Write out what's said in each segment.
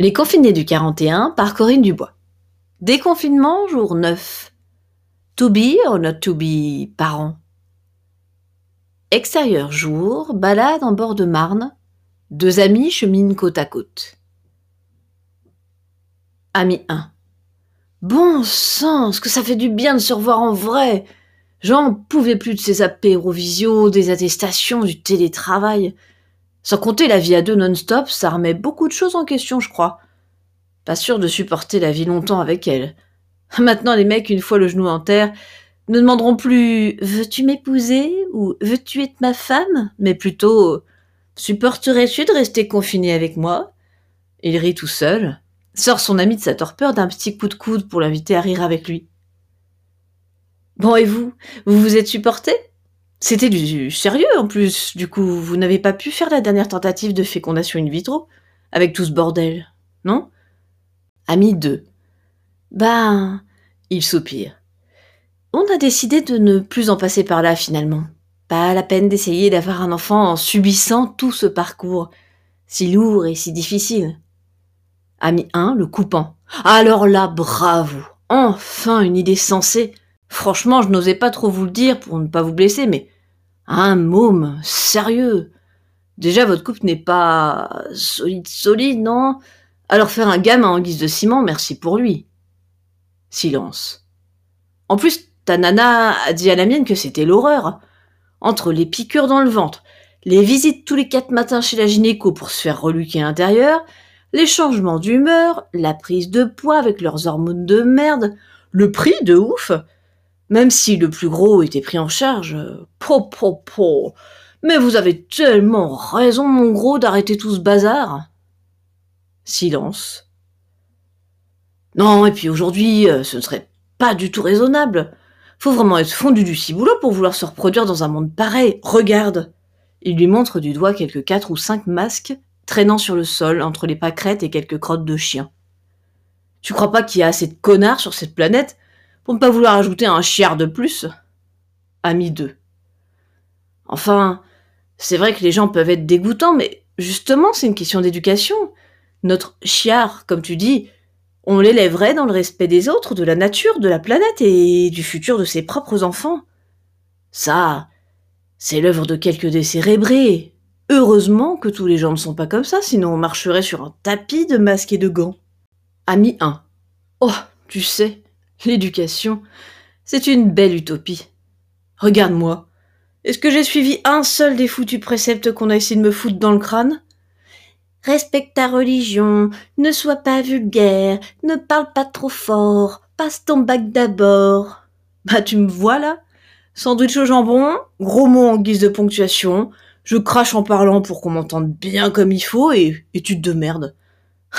Les confinés du 41 par Corinne Dubois. Déconfinement, jour 9. To be or not to be, parents. Extérieur jour, balade en bord de Marne. Deux amis cheminent côte à côte. Ami 1. Bon sang, que ça fait du bien de se revoir en vrai. J'en pouvais plus de ces apérovisio, des attestations, du télétravail. Sans compter la vie à deux non-stop, ça remet beaucoup de choses en question, je crois. Pas sûr de supporter la vie longtemps avec elle. Maintenant, les mecs, une fois le genou en terre, ne demanderont plus Veux-tu m'épouser? ou Veux-tu être ma femme? mais plutôt Supporterais-tu de rester confiné avec moi? Il rit tout seul, sort son ami de sa torpeur d'un petit coup de coude pour l'inviter à rire avec lui. Bon, et vous? Vous vous êtes supporté? C'était du sérieux en plus. Du coup, vous n'avez pas pu faire la dernière tentative de fécondation in vitro avec tout ce bordel, non? Ami 2. Ben, il soupire. On a décidé de ne plus en passer par là finalement. Pas la peine d'essayer d'avoir un enfant en subissant tout ce parcours, si lourd et si difficile. Ami 1, le coupant. Alors là, bravo Enfin une idée sensée Franchement, je n'osais pas trop vous le dire pour ne pas vous blesser, mais un môme, sérieux. Déjà, votre couple n'est pas solide, solide, non? Alors faire un gamin en guise de ciment, merci pour lui. Silence. En plus, ta nana a dit à la mienne que c'était l'horreur. Entre les piqûres dans le ventre, les visites tous les quatre matins chez la gynéco pour se faire reluquer l'intérieur, les changements d'humeur, la prise de poids avec leurs hormones de merde, le prix de ouf, même si le plus gros était pris en charge. Po, po, po. Mais vous avez tellement raison, mon gros, d'arrêter tout ce bazar. Silence. Non, et puis aujourd'hui, euh, ce ne serait pas du tout raisonnable. Faut vraiment être fondu du ciboulot pour vouloir se reproduire dans un monde pareil. Regarde. Il lui montre du doigt quelques quatre ou cinq masques traînant sur le sol entre les pâquerettes et quelques crottes de chiens. Tu crois pas qu'il y a assez de connards sur cette planète? Pour ne pas vouloir ajouter un chiard de plus. Ami 2. Enfin, c'est vrai que les gens peuvent être dégoûtants, mais justement, c'est une question d'éducation. Notre chiard, comme tu dis, on l'élèverait dans le respect des autres, de la nature, de la planète et du futur de ses propres enfants. Ça, c'est l'œuvre de quelques décérébrés. Heureusement que tous les gens ne sont pas comme ça, sinon on marcherait sur un tapis de masques et de gants. Ami 1. Oh, tu sais, L'éducation, c'est une belle utopie. Regarde-moi. Est-ce que j'ai suivi un seul des foutus préceptes qu'on a essayé de me foutre dans le crâne? Respecte ta religion, ne sois pas vulgaire, ne parle pas trop fort, passe ton bac d'abord. Bah tu me vois là? Sandwich au jambon, gros mots en guise de ponctuation, je crache en parlant pour qu'on m'entende bien comme il faut et, tu te démerdes.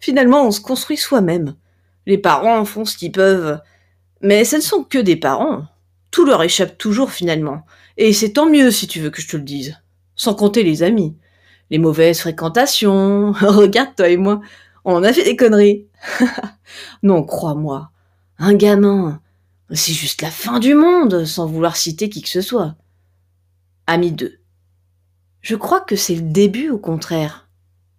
Finalement, on se construit soi-même. Les parents font ce qu'ils peuvent. Mais ce ne sont que des parents. Tout leur échappe toujours finalement. Et c'est tant mieux si tu veux que je te le dise. Sans compter les amis. Les mauvaises fréquentations. Regarde toi et moi. On a fait des conneries. non, crois-moi. Un gamin. C'est juste la fin du monde, sans vouloir citer qui que ce soit. Ami 2. Je crois que c'est le début au contraire.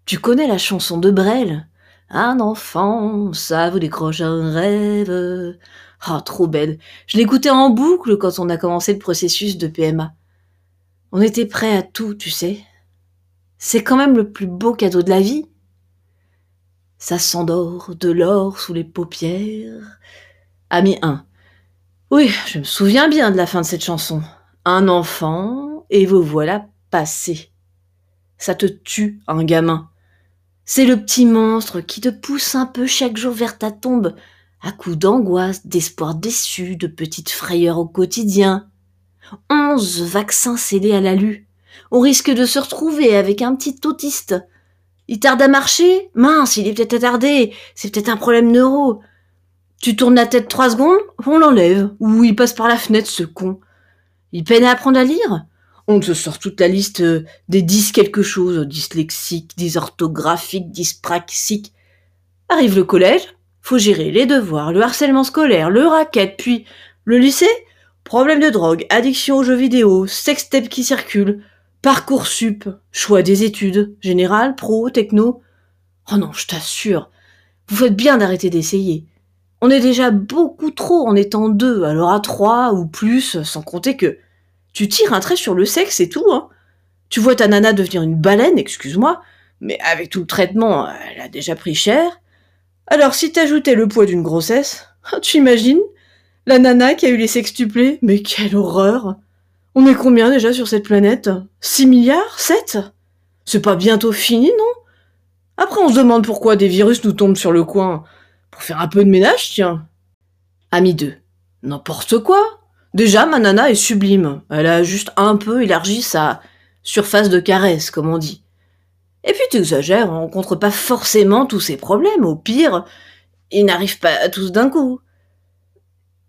Tu connais la chanson de Brel? Un enfant, ça vous décroche un rêve. Ah, trop belle. Je l'écoutais en boucle quand on a commencé le processus de PMA. On était prêt à tout, tu sais. C'est quand même le plus beau cadeau de la vie. Ça s'endort de l'or sous les paupières. Ami 1. Oui, je me souviens bien de la fin de cette chanson. Un enfant, et vous voilà passé. Ça te tue, un gamin. C'est le petit monstre qui te pousse un peu chaque jour vers ta tombe, à coups d'angoisse, d'espoir déçu, de petites frayeurs au quotidien. Onze vaccins scellés à l'alu. On risque de se retrouver avec un petit autiste. Il tarde à marcher? Mince, il est peut-être attardé. C'est peut-être un problème neuro. Tu tournes la tête trois secondes, on l'enlève. Ou il passe par la fenêtre, ce con. Il peine à apprendre à lire? On te sort toute la liste euh, des dix quelque chose, dyslexiques, dysorthographiques, dyspraxiques. Arrive le collège, faut gérer les devoirs, le harcèlement scolaire, le racket, puis le lycée, problème de drogue, addiction aux jeux vidéo, sextape qui circule, parcours sup, choix des études, général, pro, techno. Oh non, je t'assure. Vous faites bien d'arrêter d'essayer. On est déjà beaucoup trop en étant deux, alors à trois ou plus, sans compter que tu tires un trait sur le sexe et tout, hein. Tu vois ta nana devenir une baleine, excuse-moi, mais avec tout le traitement, elle a déjà pris cher. Alors si t'ajoutais le poids d'une grossesse, tu imagines La nana qui a eu les sextuplés? Mais quelle horreur On est combien déjà sur cette planète? 6 milliards? 7 C'est pas bientôt fini, non? Après on se demande pourquoi des virus nous tombent sur le coin. Pour faire un peu de ménage, tiens. Ami 2. N'importe quoi Déjà, ma nana est sublime. Elle a juste un peu élargi sa surface de caresse, comme on dit. Et puis tu exagères, on rencontre pas forcément tous ces problèmes. Au pire, ils n'arrivent pas à tous d'un coup.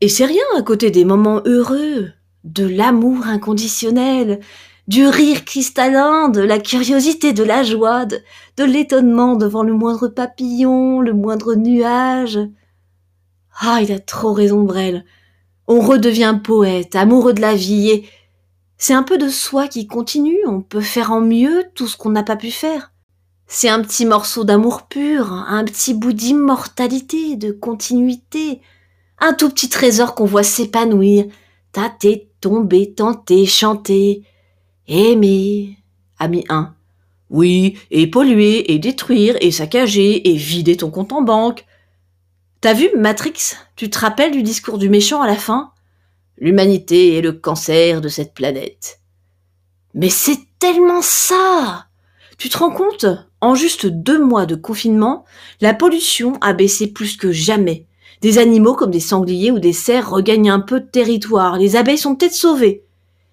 Et c'est rien à côté des moments heureux, de l'amour inconditionnel, du rire cristallin, de la curiosité, de la joie, de, de l'étonnement devant le moindre papillon, le moindre nuage. Ah, il a trop raison, Brel. On redevient poète, amoureux de la vie, et c'est un peu de soi qui continue, on peut faire en mieux tout ce qu'on n'a pas pu faire. C'est un petit morceau d'amour pur, un petit bout d'immortalité, de continuité, un tout petit trésor qu'on voit s'épanouir, tâter, tomber, tenter, chanter, aimer. Ami 1. Oui, et polluer, et détruire, et saccager, et vider ton compte en banque. T'as vu Matrix? Tu te rappelles du discours du méchant à la fin? L'humanité est le cancer de cette planète. Mais c'est tellement ça Tu te rends compte? En juste deux mois de confinement, la pollution a baissé plus que jamais. Des animaux comme des sangliers ou des cerfs regagnent un peu de territoire. Les abeilles sont peut-être sauvées.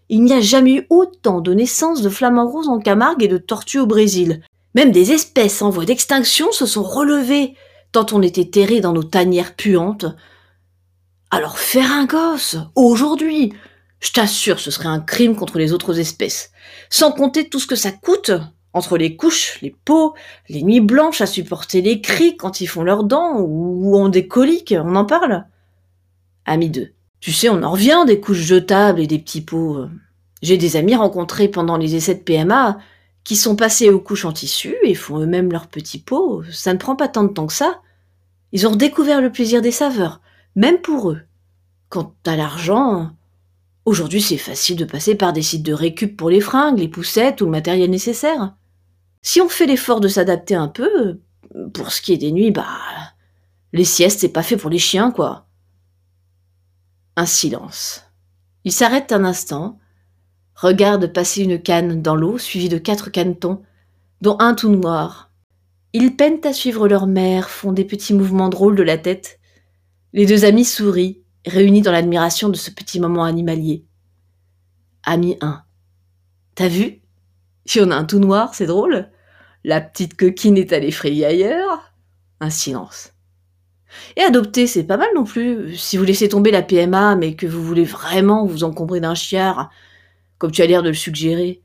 Il n'y a jamais eu autant de naissances de flamants roses en Camargue et de tortues au Brésil. Même des espèces en voie d'extinction se sont relevées, tant on était terrés dans nos tanières puantes, alors faire un gosse, aujourd'hui, je t'assure, ce serait un crime contre les autres espèces. Sans compter tout ce que ça coûte, entre les couches, les peaux, les nuits blanches à supporter les cris quand ils font leurs dents ou ont des coliques, on en parle? Ami 2. Tu sais, on en revient des couches jetables et des petits pots. J'ai des amis rencontrés pendant les essais de PMA qui sont passés aux couches en tissu et font eux-mêmes leurs petits pots. Ça ne prend pas tant de temps que ça. Ils ont redécouvert le plaisir des saveurs même pour eux. Quant à l'argent, aujourd'hui c'est facile de passer par des sites de récup pour les fringues, les poussettes ou le matériel nécessaire. Si on fait l'effort de s'adapter un peu, pour ce qui est des nuits, bah, les siestes c'est pas fait pour les chiens, quoi. Un silence. Il s'arrête un instant, regarde passer une canne dans l'eau suivie de quatre canetons, dont un tout noir. Ils peinent à suivre leur mère, font des petits mouvements drôles de la tête, les deux amis sourient, réunis dans l'admiration de ce petit moment animalier. Ami 1. T'as vu? Si on a un tout noir, c'est drôle. La petite coquine est allée frayer ailleurs. Un silence. Et adopter, c'est pas mal non plus. Si vous laissez tomber la PMA, mais que vous voulez vraiment vous encombrer d'un chiard, comme tu as l'air de le suggérer,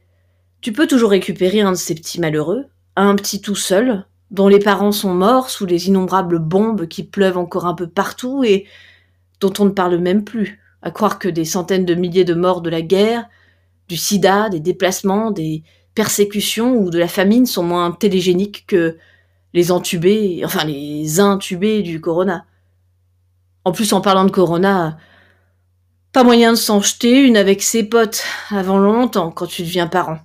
tu peux toujours récupérer un de ces petits malheureux, un petit tout seul, dont les parents sont morts sous les innombrables bombes qui pleuvent encore un peu partout et dont on ne parle même plus, à croire que des centaines de milliers de morts de la guerre, du sida, des déplacements, des persécutions ou de la famine sont moins télégéniques que les entubés, enfin les intubés du corona. En plus, en parlant de corona, pas moyen de s'en jeter une avec ses potes avant longtemps quand tu deviens parent.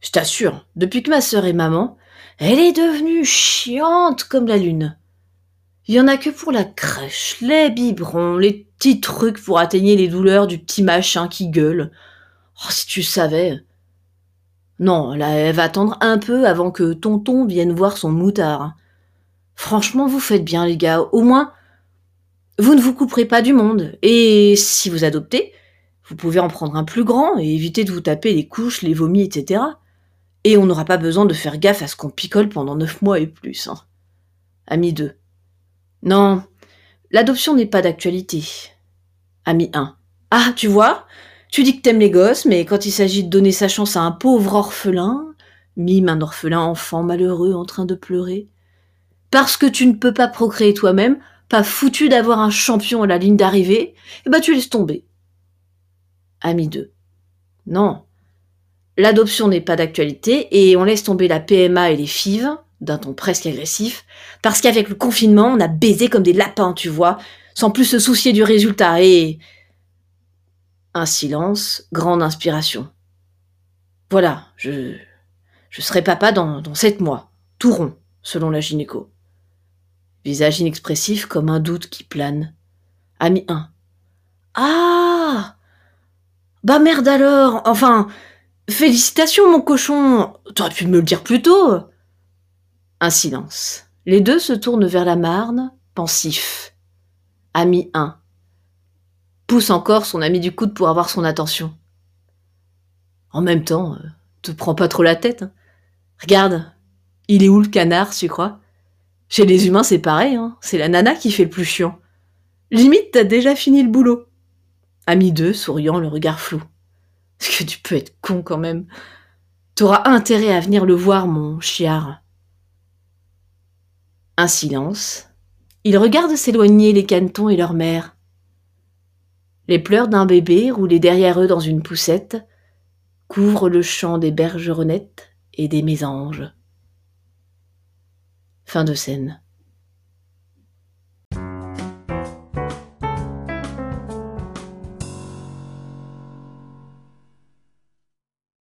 Je t'assure, depuis que ma sœur est maman, elle est devenue chiante comme la lune. Il y en a que pour la crèche, les biberons, les petits trucs pour atteigner les douleurs du petit machin qui gueule. Oh, si tu savais. Non, là, elle va attendre un peu avant que tonton vienne voir son moutard. Franchement, vous faites bien, les gars. Au moins, vous ne vous couperez pas du monde. Et si vous adoptez, vous pouvez en prendre un plus grand et éviter de vous taper les couches, les vomis, etc. Et on n'aura pas besoin de faire gaffe à ce qu'on picole pendant neuf mois et plus. Hein. Ami 2. Non, l'adoption n'est pas d'actualité. Ami 1. Ah, tu vois, tu dis que t'aimes les gosses, mais quand il s'agit de donner sa chance à un pauvre orphelin, mime un orphelin enfant malheureux en train de pleurer, parce que tu ne peux pas procréer toi-même, pas foutu d'avoir un champion à la ligne d'arrivée, eh ben tu laisses tomber. Ami 2. Non, L'adoption n'est pas d'actualité et on laisse tomber la PMA et les FIV, d'un ton presque agressif, parce qu'avec le confinement, on a baisé comme des lapins, tu vois, sans plus se soucier du résultat, et... Un silence, grande inspiration. Voilà, je... Je serai papa dans, dans sept mois, tout rond, selon la gynéco. Visage inexpressif comme un doute qui plane. Ami 1. Ah Bah merde alors Enfin, félicitations mon cochon T'aurais pu me le dire plus tôt Un silence. Les deux se tournent vers la Marne, pensifs. Ami 1. Pousse encore son ami du coude pour avoir son attention. En même temps, euh, te prends pas trop la tête. Hein. Regarde, il est où le canard, tu crois? Chez les humains, c'est pareil, hein. c'est la nana qui fait le plus chiant. Limite, t'as déjà fini le boulot. Ami 2, souriant, le regard flou. Est-ce que tu peux être con quand même? T'auras intérêt à venir le voir, mon chiard. Un silence. Il regarde s'éloigner les canetons et leur mère. Les pleurs d'un bébé roulés derrière eux dans une poussette couvrent le champ des bergeronnettes et des mésanges. Fin de scène.